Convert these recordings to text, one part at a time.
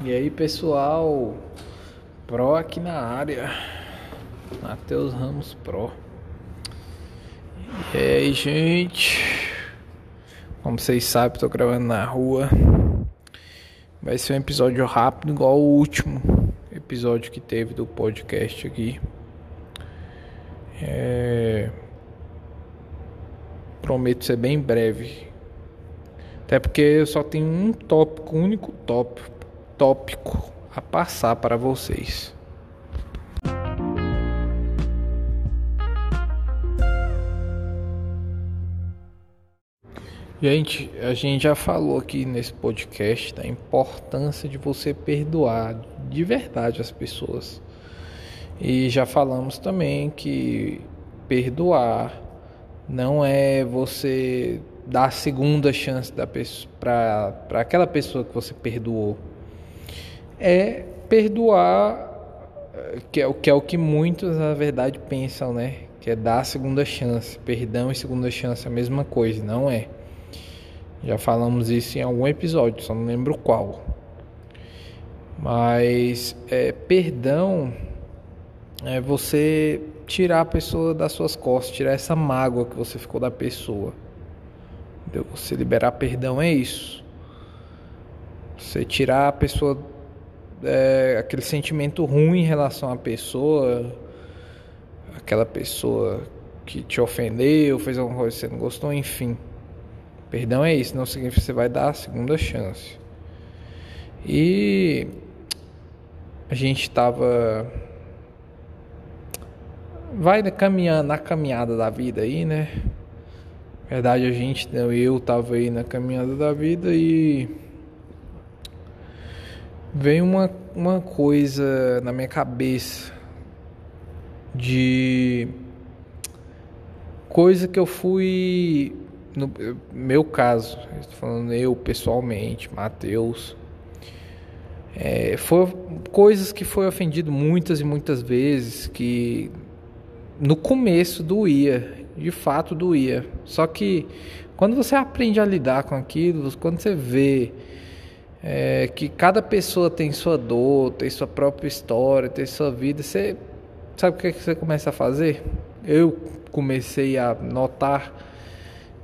E aí pessoal, Pro aqui na área, Matheus Ramos Pro. E aí gente, como vocês sabem, estou gravando na rua. Vai ser um episódio rápido, igual o último episódio que teve do podcast aqui. É... Prometo ser bem breve. Até porque eu só tenho um tópico, um único tópico tópico a passar para vocês. Gente, a gente já falou aqui nesse podcast da importância de você perdoar de verdade as pessoas. E já falamos também que perdoar não é você dar a segunda chance para aquela pessoa que você perdoou é perdoar, que é, o, que é o que muitos na verdade pensam, né? Que é dar a segunda chance. Perdão e segunda chance é a mesma coisa, não é? Já falamos isso em algum episódio, só não lembro qual. Mas é, perdão é você tirar a pessoa das suas costas, tirar essa mágoa que você ficou da pessoa. Entendeu? Você liberar perdão é isso. Você tirar a pessoa é, aquele sentimento ruim em relação à pessoa, aquela pessoa que te ofendeu, fez alguma coisa que você não gostou, enfim. Perdão é isso, não significa que você vai dar a segunda chance. E a gente estava vai caminhando na caminhada da vida aí, né? Na verdade a gente, eu tava aí na caminhada da vida e veio uma, uma coisa na minha cabeça de coisa que eu fui no meu caso, estou falando eu pessoalmente, Mateus, é, foi coisas que foi ofendido muitas e muitas vezes que no começo doía, de fato doía. Só que quando você aprende a lidar com aquilo, quando você vê é, que cada pessoa tem sua dor, tem sua própria história, tem sua vida. Você sabe o que, é que você começa a fazer? Eu comecei a notar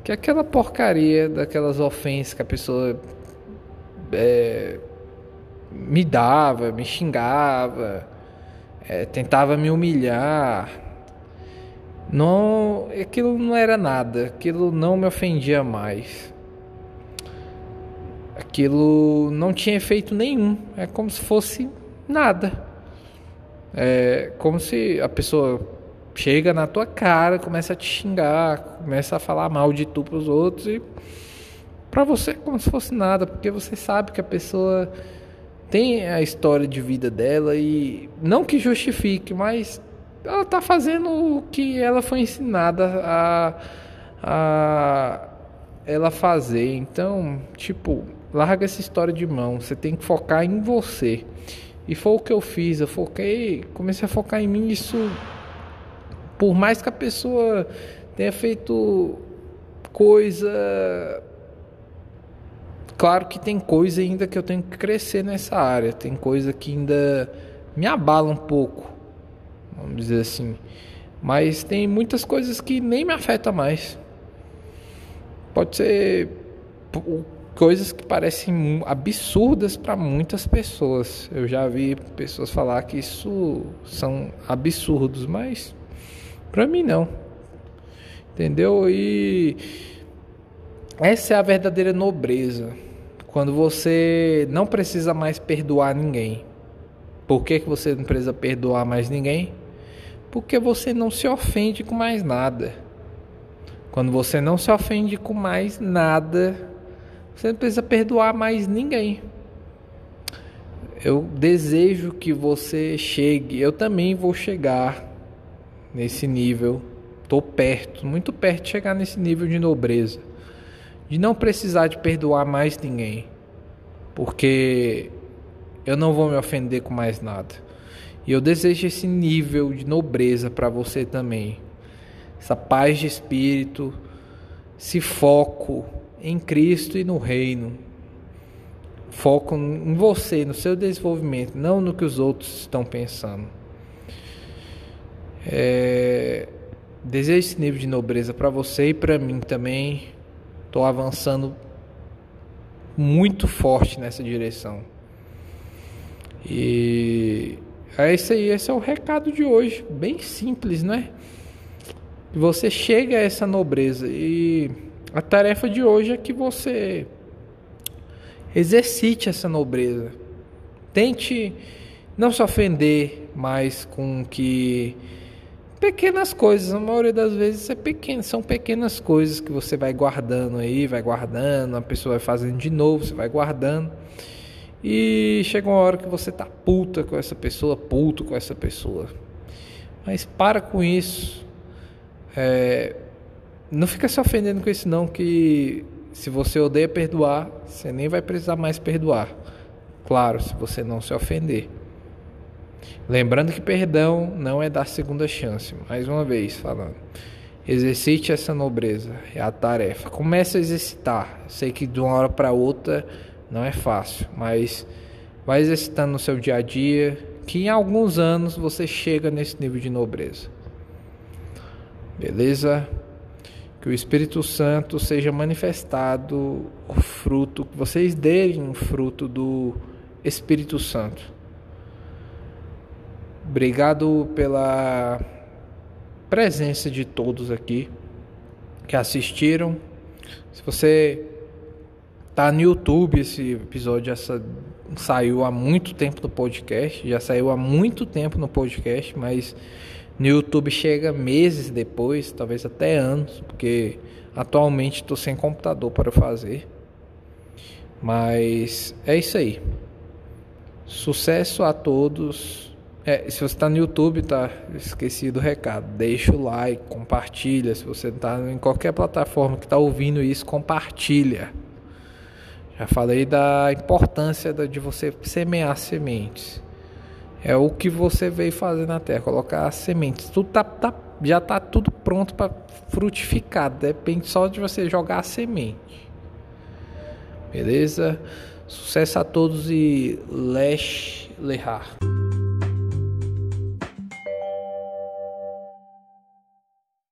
que aquela porcaria daquelas ofensas que a pessoa é, me dava, me xingava, é, tentava me humilhar, não, aquilo não era nada, aquilo não me ofendia mais aquilo não tinha efeito nenhum. É como se fosse nada. É como se a pessoa chega na tua cara, começa a te xingar, começa a falar mal de tu para os outros e para você é como se fosse nada, porque você sabe que a pessoa tem a história de vida dela e não que justifique, mas ela tá fazendo o que ela foi ensinada a, a ela fazer. Então, tipo, Larga essa história de mão, você tem que focar em você. E foi o que eu fiz, eu foquei, comecei a focar em mim isso por mais que a pessoa tenha feito coisa claro que tem coisa ainda que eu tenho que crescer nessa área, tem coisa que ainda me abala um pouco, vamos dizer assim. Mas tem muitas coisas que nem me afetam mais. Pode ser coisas que parecem absurdas para muitas pessoas. Eu já vi pessoas falar que isso são absurdos, mas para mim não. Entendeu? E essa é a verdadeira nobreza. Quando você não precisa mais perdoar ninguém. Por que, que você não precisa perdoar mais ninguém? Porque você não se ofende com mais nada. Quando você não se ofende com mais nada, você não precisa perdoar mais ninguém. Eu desejo que você chegue. Eu também vou chegar nesse nível. Estou perto, muito perto de chegar nesse nível de nobreza. De não precisar de perdoar mais ninguém. Porque eu não vou me ofender com mais nada. E eu desejo esse nível de nobreza para você também. Essa paz de espírito, esse foco em Cristo e no reino. Foco em você, no seu desenvolvimento, não no que os outros estão pensando. É, desejo esse nível de nobreza para você e para mim também. Estou avançando muito forte nessa direção. E é isso aí, esse é o recado de hoje, bem simples, né? Você chega a essa nobreza e a tarefa de hoje é que você exercite essa nobreza. Tente não se ofender mais com que pequenas coisas, a maioria das vezes é pequeno, são pequenas coisas que você vai guardando aí, vai guardando, a pessoa vai fazendo de novo, você vai guardando. E chega uma hora que você tá puta com essa pessoa, puto com essa pessoa. Mas para com isso. É, não fica se ofendendo com isso não, que se você odeia perdoar, você nem vai precisar mais perdoar. Claro, se você não se ofender. Lembrando que perdão não é dar segunda chance, mais uma vez falando. Exercite essa nobreza, é a tarefa. Comece a exercitar. Sei que de uma hora para outra não é fácil, mas vai exercitando no seu dia a dia, que em alguns anos você chega nesse nível de nobreza. Beleza? Que o Espírito Santo seja manifestado o fruto, que vocês deem o fruto do Espírito Santo Obrigado pela presença de todos aqui que assistiram. Se você tá no YouTube, esse episódio saiu há muito tempo no podcast, já saiu há muito tempo no podcast, mas no YouTube chega meses depois, talvez até anos, porque atualmente estou sem computador para fazer. Mas é isso aí. Sucesso a todos. É, se você está no YouTube, tá? Esqueci do recado. Deixa o like, compartilha. Se você está em qualquer plataforma que está ouvindo isso, compartilha. Já falei da importância de você semear sementes. É o que você veio fazer na terra, colocar sementes. Tudo tá, tá já está tudo pronto para frutificar. Depende só de você jogar a semente. Beleza? Sucesso a todos e Lesh Lehar.